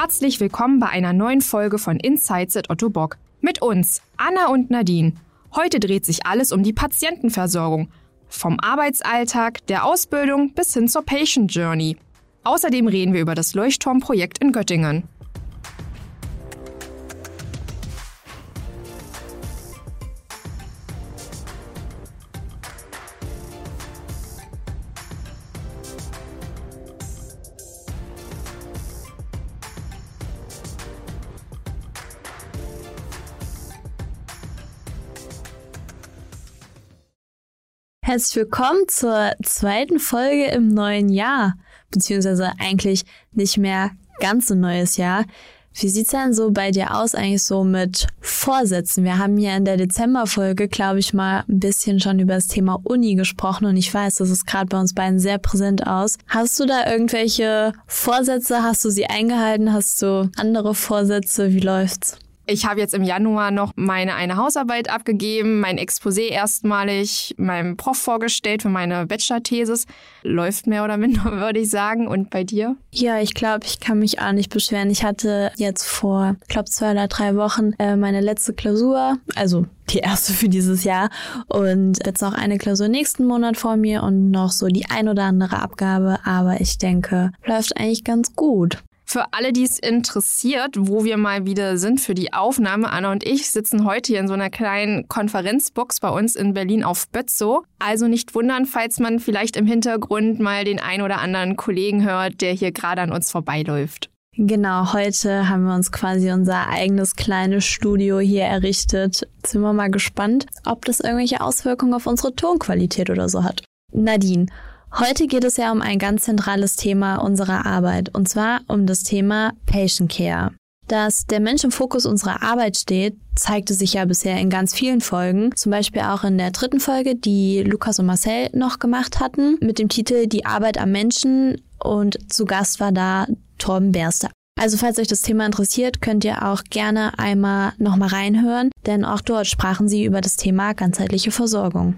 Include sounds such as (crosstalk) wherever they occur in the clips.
Herzlich willkommen bei einer neuen Folge von Insights at Otto Bock. Mit uns, Anna und Nadine. Heute dreht sich alles um die Patientenversorgung. Vom Arbeitsalltag, der Ausbildung bis hin zur Patient Journey. Außerdem reden wir über das Leuchtturmprojekt in Göttingen. Herzlich willkommen zur zweiten Folge im neuen Jahr, beziehungsweise eigentlich nicht mehr ganz so neues Jahr. Wie sieht's denn so bei dir aus eigentlich so mit Vorsätzen? Wir haben ja in der Dezemberfolge, glaube ich, mal ein bisschen schon über das Thema Uni gesprochen und ich weiß, das ist gerade bei uns beiden sehr präsent aus. Hast du da irgendwelche Vorsätze? Hast du sie eingehalten? Hast du andere Vorsätze? Wie läuft's? Ich habe jetzt im Januar noch meine eine Hausarbeit abgegeben, mein Exposé erstmalig meinem Prof vorgestellt für meine Bachelor-Thesis. Läuft mehr oder minder, (laughs) würde ich sagen. Und bei dir? Ja, ich glaube, ich kann mich auch nicht beschweren. Ich hatte jetzt vor, ich glaube, zwei oder drei Wochen äh, meine letzte Klausur, also die erste für dieses Jahr und jetzt noch eine Klausur nächsten Monat vor mir und noch so die ein oder andere Abgabe, aber ich denke, läuft eigentlich ganz gut. Für alle, die es interessiert, wo wir mal wieder sind für die Aufnahme, Anna und ich sitzen heute hier in so einer kleinen Konferenzbox bei uns in Berlin auf Bötzow. Also nicht wundern, falls man vielleicht im Hintergrund mal den ein oder anderen Kollegen hört, der hier gerade an uns vorbeiläuft. Genau, heute haben wir uns quasi unser eigenes kleines Studio hier errichtet. Jetzt sind wir mal gespannt, ob das irgendwelche Auswirkungen auf unsere Tonqualität oder so hat. Nadine, Heute geht es ja um ein ganz zentrales Thema unserer Arbeit, und zwar um das Thema Patient Care. Dass der Mensch im Fokus unserer Arbeit steht, zeigte sich ja bisher in ganz vielen Folgen, zum Beispiel auch in der dritten Folge, die Lukas und Marcel noch gemacht hatten, mit dem Titel Die Arbeit am Menschen und zu Gast war da Torben Berster. Also falls euch das Thema interessiert, könnt ihr auch gerne einmal nochmal reinhören, denn auch dort sprachen sie über das Thema ganzheitliche Versorgung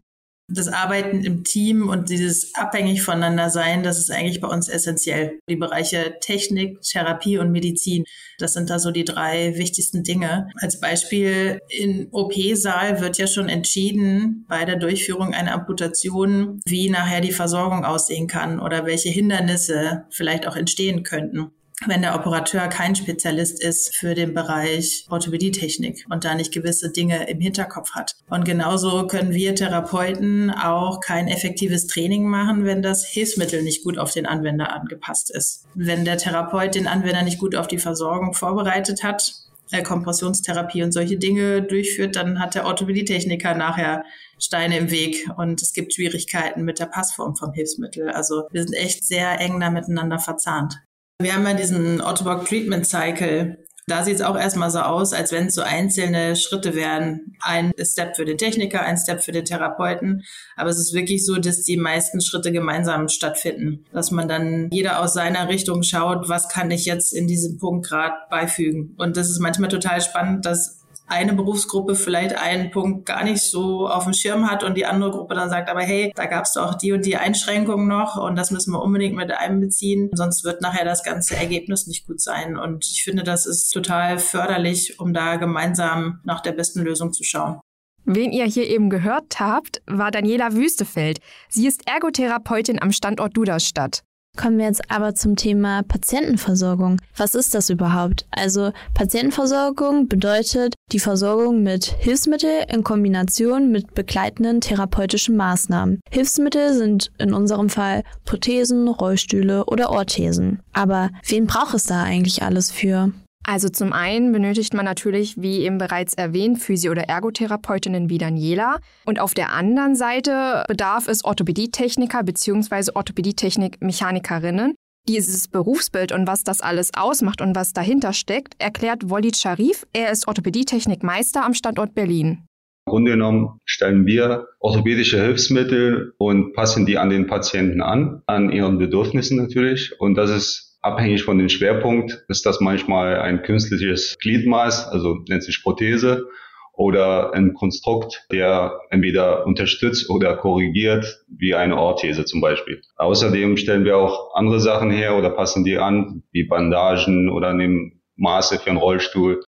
das Arbeiten im Team und dieses abhängig voneinander sein, das ist eigentlich bei uns essentiell. Die Bereiche Technik, Therapie und Medizin, das sind da so die drei wichtigsten Dinge. Als Beispiel im OP-Saal wird ja schon entschieden bei der Durchführung einer Amputation, wie nachher die Versorgung aussehen kann oder welche Hindernisse vielleicht auch entstehen könnten wenn der Operateur kein Spezialist ist für den Bereich Orthopädietechnik und da nicht gewisse Dinge im Hinterkopf hat. Und genauso können wir Therapeuten auch kein effektives Training machen, wenn das Hilfsmittel nicht gut auf den Anwender angepasst ist. Wenn der Therapeut den Anwender nicht gut auf die Versorgung vorbereitet hat, äh, Kompressionstherapie und solche Dinge durchführt, dann hat der Orthopädietechniker nachher Steine im Weg und es gibt Schwierigkeiten mit der Passform vom Hilfsmittel. Also wir sind echt sehr eng da miteinander verzahnt. Wir haben ja diesen Autobock Treatment Cycle. Da sieht es auch erstmal so aus, als wenn es so einzelne Schritte wären. Ein Step für den Techniker, ein Step für den Therapeuten. Aber es ist wirklich so, dass die meisten Schritte gemeinsam stattfinden. Dass man dann jeder aus seiner Richtung schaut, was kann ich jetzt in diesem Punkt gerade beifügen. Und das ist manchmal total spannend, dass eine Berufsgruppe vielleicht einen Punkt gar nicht so auf dem Schirm hat und die andere Gruppe dann sagt, aber hey, da gab es doch die und die Einschränkungen noch und das müssen wir unbedingt mit einbeziehen, sonst wird nachher das ganze Ergebnis nicht gut sein. Und ich finde, das ist total förderlich, um da gemeinsam nach der besten Lösung zu schauen. Wen ihr hier eben gehört habt, war Daniela Wüstefeld. Sie ist Ergotherapeutin am Standort Duderstadt. Kommen wir jetzt aber zum Thema Patientenversorgung. Was ist das überhaupt? Also Patientenversorgung bedeutet die Versorgung mit Hilfsmitteln in Kombination mit begleitenden therapeutischen Maßnahmen. Hilfsmittel sind in unserem Fall Prothesen, Rollstühle oder Orthesen. Aber wen braucht es da eigentlich alles für? Also zum einen benötigt man natürlich, wie eben bereits erwähnt, Physio- oder Ergotherapeutinnen wie Daniela. Und auf der anderen Seite bedarf es Orthopädietechniker bzw. Orthopädietechnik-Mechanikerinnen. Dieses Berufsbild und was das alles ausmacht und was dahinter steckt, erklärt Walid Sharif. Er ist Orthopädietechnikmeister am Standort Berlin. Im Grunde genommen stellen wir orthopädische Hilfsmittel und passen die an den Patienten an, an ihren Bedürfnissen natürlich. Und das ist Abhängig von dem Schwerpunkt ist das manchmal ein künstliches Gliedmaß, also nennt sich Prothese, oder ein Konstrukt, der entweder unterstützt oder korrigiert, wie eine Orthese zum Beispiel. Außerdem stellen wir auch andere Sachen her oder passen die an, wie Bandagen oder nehmen Maße für einen Rollstuhl.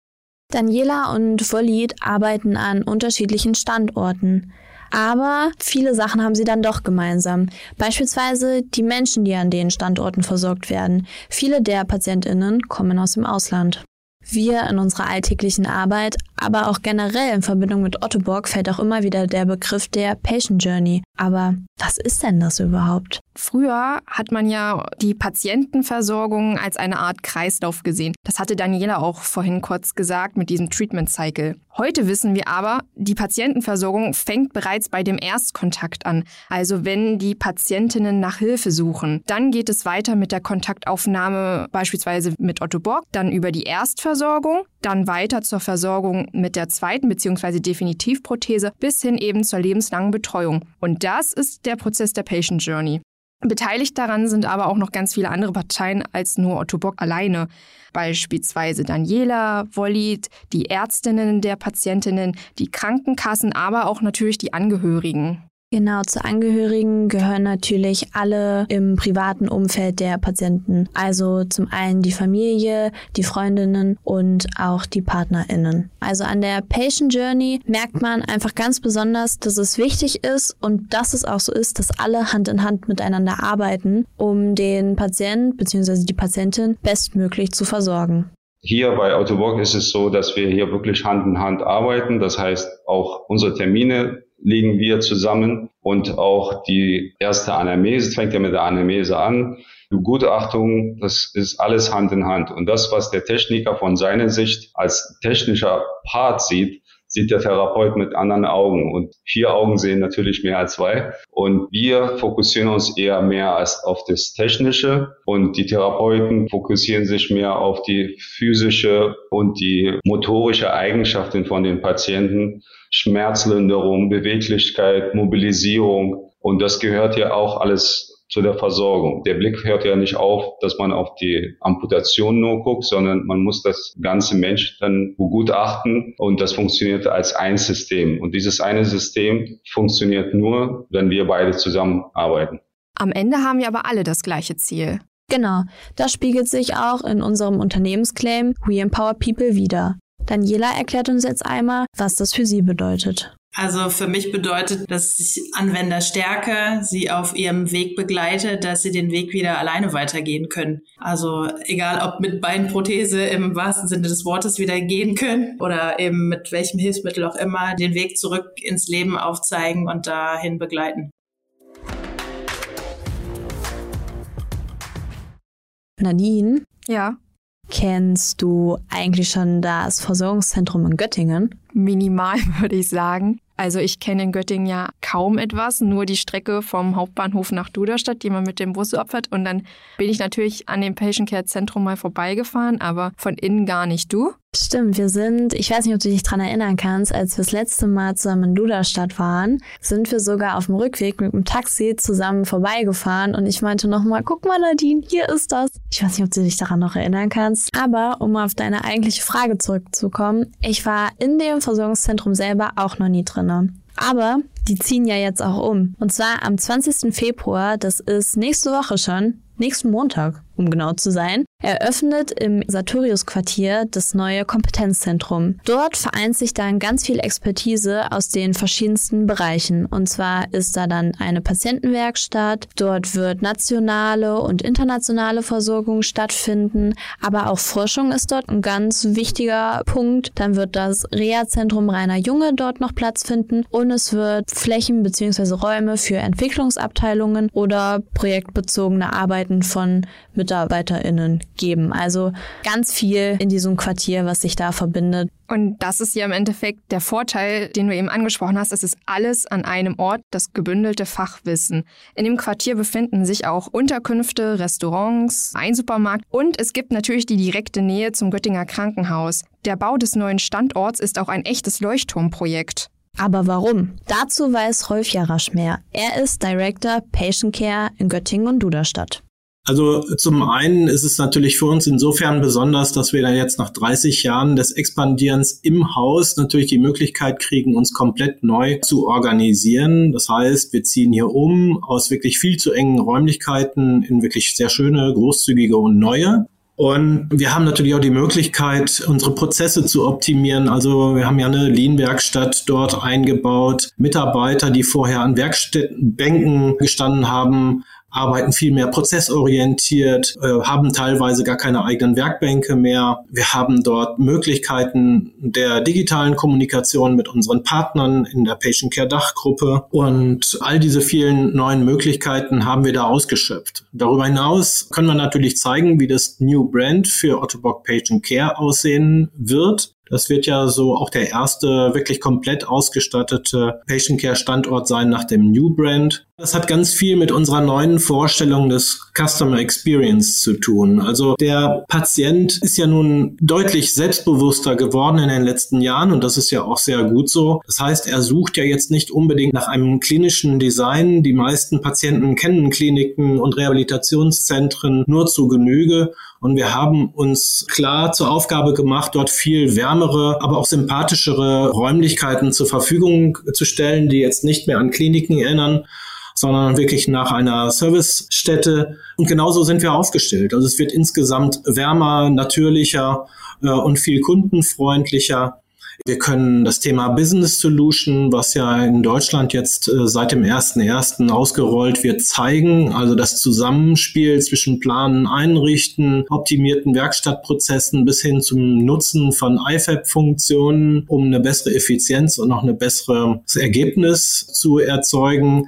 Daniela und Volid arbeiten an unterschiedlichen Standorten. Aber viele Sachen haben sie dann doch gemeinsam. Beispielsweise die Menschen, die an den Standorten versorgt werden. Viele der Patientinnen kommen aus dem Ausland. Wir in unserer alltäglichen Arbeit, aber auch generell in Verbindung mit Ottoborg fällt auch immer wieder der Begriff der Patient Journey. Aber was ist denn das überhaupt? Früher hat man ja die Patientenversorgung als eine Art Kreislauf gesehen. Das hatte Daniela auch vorhin kurz gesagt mit diesem Treatment Cycle. Heute wissen wir aber, die Patientenversorgung fängt bereits bei dem Erstkontakt an, also wenn die Patientinnen nach Hilfe suchen. Dann geht es weiter mit der Kontaktaufnahme beispielsweise mit Otto Borg, dann über die Erstversorgung, dann weiter zur Versorgung mit der zweiten bzw. Definitivprothese bis hin eben zur lebenslangen Betreuung. Und das ist der Prozess der Patient Journey. Beteiligt daran sind aber auch noch ganz viele andere Parteien als nur Otto Bock alleine. Beispielsweise Daniela, Wollit, die Ärztinnen der Patientinnen, die Krankenkassen, aber auch natürlich die Angehörigen. Genau, zu Angehörigen gehören natürlich alle im privaten Umfeld der Patienten. Also zum einen die Familie, die Freundinnen und auch die PartnerInnen. Also an der Patient Journey merkt man einfach ganz besonders, dass es wichtig ist und dass es auch so ist, dass alle Hand in Hand miteinander arbeiten, um den Patient bzw. die Patientin bestmöglich zu versorgen. Hier bei Autobock ist es so, dass wir hier wirklich Hand in Hand arbeiten. Das heißt, auch unsere Termine legen wir zusammen und auch die erste Anamnese, fängt ja mit der Anamnese an. Begutachtung, das ist alles Hand in Hand. Und das, was der Techniker von seiner Sicht als technischer Part sieht, sieht der Therapeut mit anderen Augen. Und vier Augen sehen natürlich mehr als zwei. Und wir fokussieren uns eher mehr als auf das Technische. Und die Therapeuten fokussieren sich mehr auf die physische und die motorische Eigenschaften von den Patienten. Schmerzlinderung, Beweglichkeit, Mobilisierung. Und das gehört ja auch alles zu der Versorgung. Der Blick hört ja nicht auf, dass man auf die Amputation nur guckt, sondern man muss das ganze Mensch dann begutachten und das funktioniert als ein System. Und dieses eine System funktioniert nur, wenn wir beide zusammenarbeiten. Am Ende haben wir aber alle das gleiche Ziel. Genau, das spiegelt sich auch in unserem Unternehmensclaim We Empower People wieder. Daniela erklärt uns jetzt einmal, was das für sie bedeutet. Also für mich bedeutet, dass ich Anwender stärke, sie auf ihrem Weg begleite, dass sie den Weg wieder alleine weitergehen können. Also egal ob mit Beinprothese im wahrsten Sinne des Wortes wieder gehen können oder eben mit welchem Hilfsmittel auch immer, den Weg zurück ins Leben aufzeigen und dahin begleiten. Nadine? Ja. Kennst du eigentlich schon das Versorgungszentrum in Göttingen? Minimal (laughs) würde ich sagen. Also ich kenne in Göttingen ja kaum etwas, nur die Strecke vom Hauptbahnhof nach Duderstadt, die man mit dem Bus opfert. Und dann bin ich natürlich an dem Patient Care Zentrum mal vorbeigefahren, aber von innen gar nicht. Du? Stimmt, wir sind, ich weiß nicht, ob du dich dran erinnern kannst, als wir das letzte Mal zusammen in Duderstadt waren, sind wir sogar auf dem Rückweg mit dem Taxi zusammen vorbeigefahren und ich meinte nochmal, guck mal Nadine, hier ist das. Ich weiß nicht, ob du dich daran noch erinnern kannst, aber um auf deine eigentliche Frage zurückzukommen, ich war in dem Versorgungszentrum selber auch noch nie drinne. Aber die ziehen ja jetzt auch um. Und zwar am 20. Februar, das ist nächste Woche schon, nächsten Montag, um genau zu sein, eröffnet im Sartorius-Quartier das neue Kompetenzzentrum. Dort vereint sich dann ganz viel Expertise aus den verschiedensten Bereichen. Und zwar ist da dann eine Patientenwerkstatt, dort wird nationale und internationale Versorgung stattfinden, aber auch Forschung ist dort ein ganz wichtiger Punkt. Dann wird das Reha-Zentrum Rainer Junge dort noch Platz finden und es wird Flächen bzw. Räume für Entwicklungsabteilungen oder projektbezogene Arbeiten von MitarbeiterInnen geben. Also ganz viel in diesem Quartier, was sich da verbindet. Und das ist ja im Endeffekt der Vorteil, den du eben angesprochen hast. Es ist alles an einem Ort, das gebündelte Fachwissen. In dem Quartier befinden sich auch Unterkünfte, Restaurants, ein Supermarkt und es gibt natürlich die direkte Nähe zum Göttinger Krankenhaus. Der Bau des neuen Standorts ist auch ein echtes Leuchtturmprojekt. Aber warum? Dazu weiß Rolf Jarasch mehr. Er ist Director Patient Care in Göttingen und Duderstadt. Also zum einen ist es natürlich für uns insofern besonders, dass wir da jetzt nach 30 Jahren des Expandierens im Haus natürlich die Möglichkeit kriegen, uns komplett neu zu organisieren. Das heißt, wir ziehen hier um aus wirklich viel zu engen Räumlichkeiten in wirklich sehr schöne, großzügige und neue. Und wir haben natürlich auch die Möglichkeit, unsere Prozesse zu optimieren. Also wir haben ja eine Lean-Werkstatt dort eingebaut. Mitarbeiter, die vorher an Werkstättenbänken gestanden haben, arbeiten viel mehr prozessorientiert, äh, haben teilweise gar keine eigenen Werkbänke mehr. Wir haben dort Möglichkeiten der digitalen Kommunikation mit unseren Partnern in der Patient Care Dachgruppe und all diese vielen neuen Möglichkeiten haben wir da ausgeschöpft. Darüber hinaus können wir natürlich zeigen, wie das New Brand für Ottobock Patient Care aussehen wird. Das wird ja so auch der erste wirklich komplett ausgestattete Patient Care Standort sein nach dem New Brand. Das hat ganz viel mit unserer neuen Vorstellung des Customer Experience zu tun. Also der Patient ist ja nun deutlich selbstbewusster geworden in den letzten Jahren und das ist ja auch sehr gut so. Das heißt, er sucht ja jetzt nicht unbedingt nach einem klinischen Design. Die meisten Patienten kennen Kliniken und Rehabilitationszentren nur zu Genüge und wir haben uns klar zur Aufgabe gemacht, dort viel wärmere, aber auch sympathischere Räumlichkeiten zur Verfügung zu stellen, die jetzt nicht mehr an Kliniken erinnern, sondern wirklich nach einer Servicestätte. Und genauso sind wir aufgestellt. Also es wird insgesamt wärmer, natürlicher äh, und viel kundenfreundlicher. Wir können das Thema Business Solution, was ja in Deutschland jetzt äh, seit dem 1.1. ausgerollt wird, zeigen. Also das Zusammenspiel zwischen Planen, Einrichten, optimierten Werkstattprozessen bis hin zum Nutzen von IFAB-Funktionen, um eine bessere Effizienz und noch ein besseres Ergebnis zu erzeugen.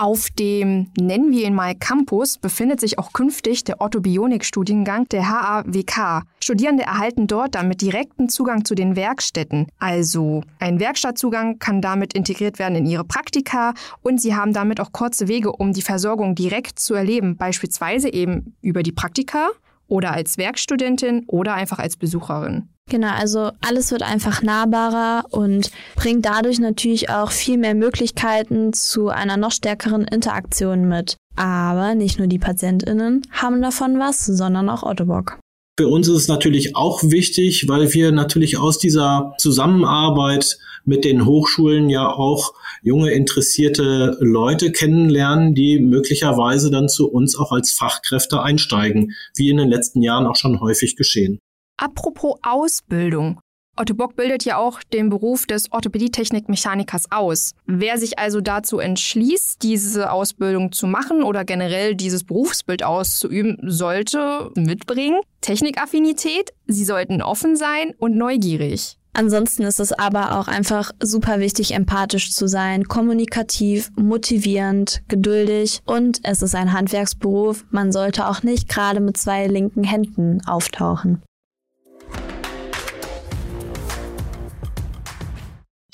Auf dem, nennen wir ihn mal Campus, befindet sich auch künftig der Orthobionik-Studiengang der HAWK. Studierende erhalten dort damit direkten Zugang zu den Werkstätten. Also ein Werkstattzugang kann damit integriert werden in ihre Praktika und sie haben damit auch kurze Wege, um die Versorgung direkt zu erleben, beispielsweise eben über die Praktika oder als Werkstudentin oder einfach als Besucherin. Genau, also alles wird einfach nahbarer und bringt dadurch natürlich auch viel mehr Möglichkeiten zu einer noch stärkeren Interaktion mit. Aber nicht nur die PatientInnen haben davon was, sondern auch Ottobock. Für uns ist es natürlich auch wichtig, weil wir natürlich aus dieser Zusammenarbeit mit den Hochschulen ja auch junge interessierte Leute kennenlernen, die möglicherweise dann zu uns auch als Fachkräfte einsteigen, wie in den letzten Jahren auch schon häufig geschehen. Apropos Ausbildung. Otto Bock bildet ja auch den Beruf des Orthopädietechnikmechanikers aus. Wer sich also dazu entschließt, diese Ausbildung zu machen oder generell dieses Berufsbild auszuüben, sollte mitbringen Technikaffinität, sie sollten offen sein und neugierig. Ansonsten ist es aber auch einfach super wichtig, empathisch zu sein, kommunikativ, motivierend, geduldig und es ist ein Handwerksberuf. Man sollte auch nicht gerade mit zwei linken Händen auftauchen.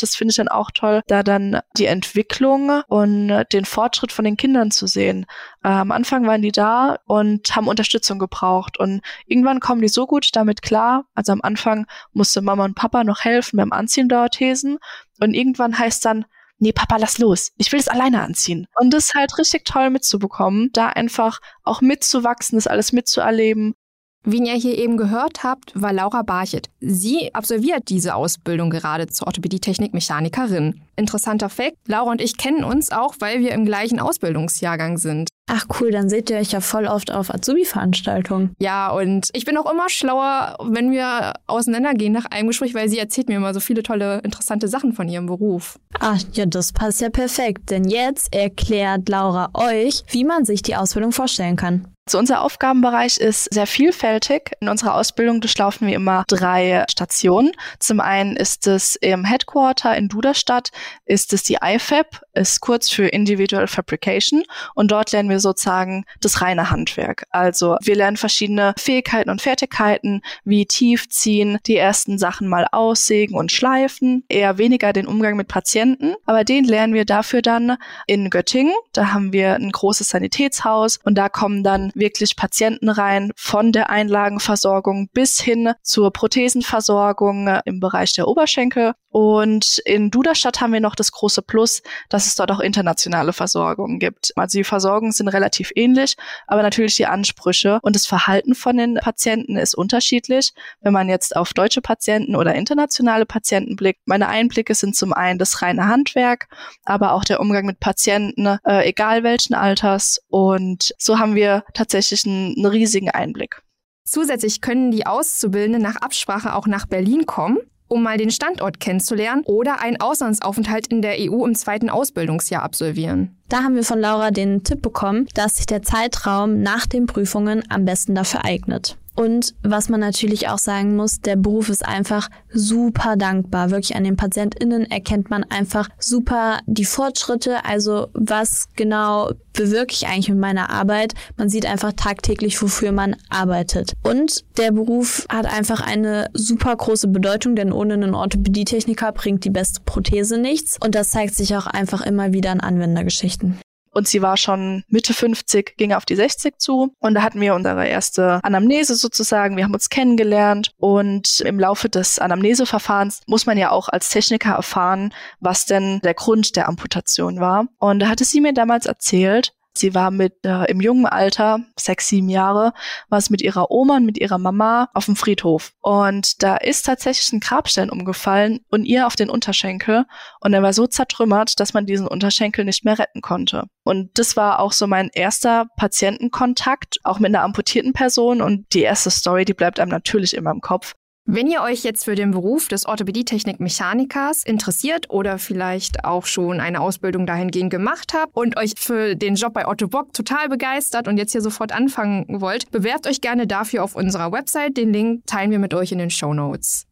Das finde ich dann auch toll, da dann die Entwicklung und den Fortschritt von den Kindern zu sehen. Äh, am Anfang waren die da und haben Unterstützung gebraucht und irgendwann kommen die so gut damit klar. Also am Anfang musste Mama und Papa noch helfen beim Anziehen der Orthesen und irgendwann heißt dann, nee, Papa, lass los. Ich will es alleine anziehen. Und das ist halt richtig toll mitzubekommen, da einfach auch mitzuwachsen, das alles mitzuerleben wie ihr hier eben gehört habt, war Laura Barchet. Sie absolviert diese Ausbildung gerade zur Orthopädie-Technik-Mechanikerin. Interessanter Fakt, Laura und ich kennen uns auch, weil wir im gleichen Ausbildungsjahrgang sind. Ach cool, dann seht ihr euch ja voll oft auf Azubi-Veranstaltungen. Ja, und ich bin auch immer schlauer, wenn wir auseinandergehen nach einem Gespräch, weil sie erzählt mir immer so viele tolle, interessante Sachen von ihrem Beruf. Ach ja, das passt ja perfekt, denn jetzt erklärt Laura euch, wie man sich die Ausbildung vorstellen kann. So, unser Aufgabenbereich ist sehr vielfältig. In unserer Ausbildung durchlaufen wir immer drei Stationen. Zum einen ist es im Headquarter in Duderstadt, ist es die IFAB, ist kurz für Individual Fabrication und dort lernen wir sozusagen das reine Handwerk. Also wir lernen verschiedene Fähigkeiten und Fertigkeiten, wie tiefziehen, die ersten Sachen mal aussägen und schleifen, eher weniger den Umgang mit Patienten, aber den lernen wir dafür dann in Göttingen. Da haben wir ein großes Sanitätshaus und da kommen dann wirklich Patienten rein von der Einlagenversorgung bis hin zur Prothesenversorgung im Bereich der Oberschenkel. Und in Duderstadt haben wir noch das große Plus, dass es dort auch internationale Versorgungen gibt. Also die Versorgungen sind relativ ähnlich, aber natürlich die Ansprüche und das Verhalten von den Patienten ist unterschiedlich. Wenn man jetzt auf deutsche Patienten oder internationale Patienten blickt, meine Einblicke sind zum einen das reine Handwerk, aber auch der Umgang mit Patienten, äh, egal welchen Alters. Und so haben wir tatsächlich einen, einen riesigen Einblick. Zusätzlich können die Auszubildenden nach Absprache auch nach Berlin kommen um mal den Standort kennenzulernen oder einen Auslandsaufenthalt in der EU im zweiten Ausbildungsjahr absolvieren. Da haben wir von Laura den Tipp bekommen, dass sich der Zeitraum nach den Prüfungen am besten dafür eignet. Und was man natürlich auch sagen muss, der Beruf ist einfach super dankbar. Wirklich an den PatientInnen erkennt man einfach super die Fortschritte. Also was genau bewirke ich eigentlich mit meiner Arbeit? Man sieht einfach tagtäglich, wofür man arbeitet. Und der Beruf hat einfach eine super große Bedeutung, denn ohne einen Orthopädietechniker bringt die beste Prothese nichts. Und das zeigt sich auch einfach immer wieder in Anwendergeschichten. Und sie war schon Mitte 50, ging auf die 60 zu. Und da hatten wir unsere erste Anamnese sozusagen. Wir haben uns kennengelernt. Und im Laufe des Anamneseverfahrens muss man ja auch als Techniker erfahren, was denn der Grund der Amputation war. Und da hatte sie mir damals erzählt, Sie war mit äh, im jungen Alter, sechs, sieben Jahre, war es mit ihrer Oma und mit ihrer Mama auf dem Friedhof. Und da ist tatsächlich ein Grabstein umgefallen und ihr auf den Unterschenkel. Und er war so zertrümmert, dass man diesen Unterschenkel nicht mehr retten konnte. Und das war auch so mein erster Patientenkontakt, auch mit einer amputierten Person. Und die erste Story, die bleibt einem natürlich immer im Kopf. Wenn ihr euch jetzt für den Beruf des Orthopädietechnik-Mechanikers interessiert oder vielleicht auch schon eine Ausbildung dahingehend gemacht habt und euch für den Job bei Otto Bock total begeistert und jetzt hier sofort anfangen wollt, bewerbt euch gerne dafür auf unserer Website. Den Link teilen wir mit euch in den Show Notes.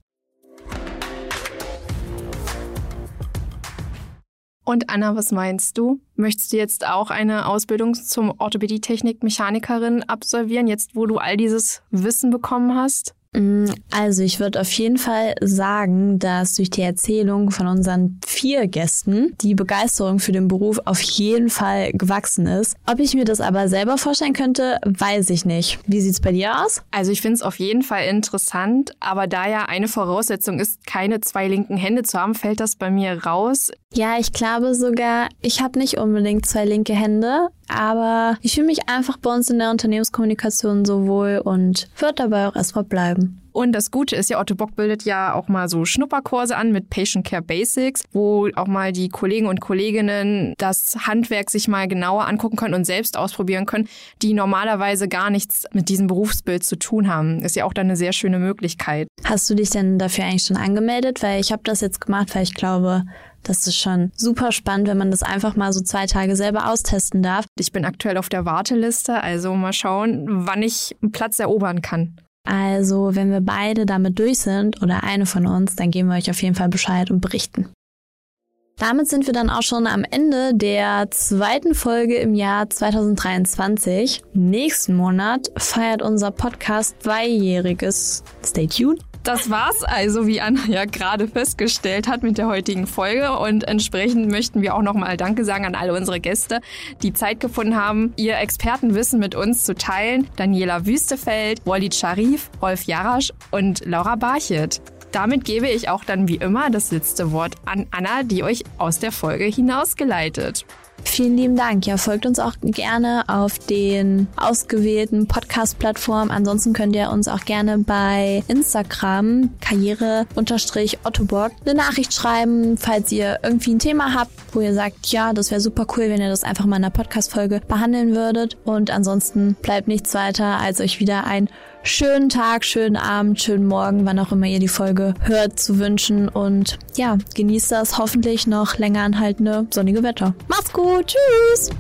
Und Anna, was meinst du? Möchtest du jetzt auch eine Ausbildung zum Orthopädietechnik-Mechanikerin absolvieren, jetzt wo du all dieses Wissen bekommen hast? Mm, also ich würde auf jeden Fall sagen, dass durch die Erzählung von unseren vier Gästen die Begeisterung für den Beruf auf jeden Fall gewachsen ist. Ob ich mir das aber selber vorstellen könnte, weiß ich nicht. Wie sieht's bei dir aus? Also ich finde es auf jeden Fall interessant, aber da ja eine Voraussetzung ist, keine zwei linken Hände zu haben, fällt das bei mir raus. Ja, ich glaube sogar, ich habe nicht unbedingt zwei linke Hände, aber ich fühle mich einfach bei uns in der Unternehmenskommunikation so wohl und wird dabei auch erstmal bleiben. Und das Gute ist ja, Otto Bock bildet ja auch mal so Schnupperkurse an mit Patient Care Basics, wo auch mal die Kollegen und Kolleginnen das Handwerk sich mal genauer angucken können und selbst ausprobieren können, die normalerweise gar nichts mit diesem Berufsbild zu tun haben. Ist ja auch dann eine sehr schöne Möglichkeit. Hast du dich denn dafür eigentlich schon angemeldet? Weil ich habe das jetzt gemacht, weil ich glaube, das ist schon super spannend, wenn man das einfach mal so zwei Tage selber austesten darf. Ich bin aktuell auf der Warteliste, also mal schauen, wann ich einen Platz erobern kann. Also, wenn wir beide damit durch sind oder eine von uns, dann geben wir euch auf jeden Fall Bescheid und berichten. Damit sind wir dann auch schon am Ende der zweiten Folge im Jahr 2023. Nächsten Monat feiert unser Podcast zweijähriges. Stay tuned. Das war's also, wie Anna ja gerade festgestellt hat mit der heutigen Folge. Und entsprechend möchten wir auch nochmal Danke sagen an alle unsere Gäste, die Zeit gefunden haben, ihr Expertenwissen mit uns zu teilen. Daniela Wüstefeld, Walid Sharif, Rolf Jarasch und Laura Barchet. Damit gebe ich auch dann wie immer das letzte Wort an Anna, die euch aus der Folge hinausgeleitet. Vielen lieben Dank. Ja, folgt uns auch gerne auf den ausgewählten Podcast-Plattformen. Ansonsten könnt ihr uns auch gerne bei Instagram karriere-ottoborg eine Nachricht schreiben, falls ihr irgendwie ein Thema habt, wo ihr sagt, ja, das wäre super cool, wenn ihr das einfach mal in einer Podcast-Folge behandeln würdet. Und ansonsten bleibt nichts weiter, als euch wieder ein schönen Tag, schönen Abend, schönen Morgen, wann auch immer ihr die Folge hört, zu wünschen. Und ja, genießt das hoffentlich noch länger anhaltende sonnige Wetter. Macht's gut, tschüss!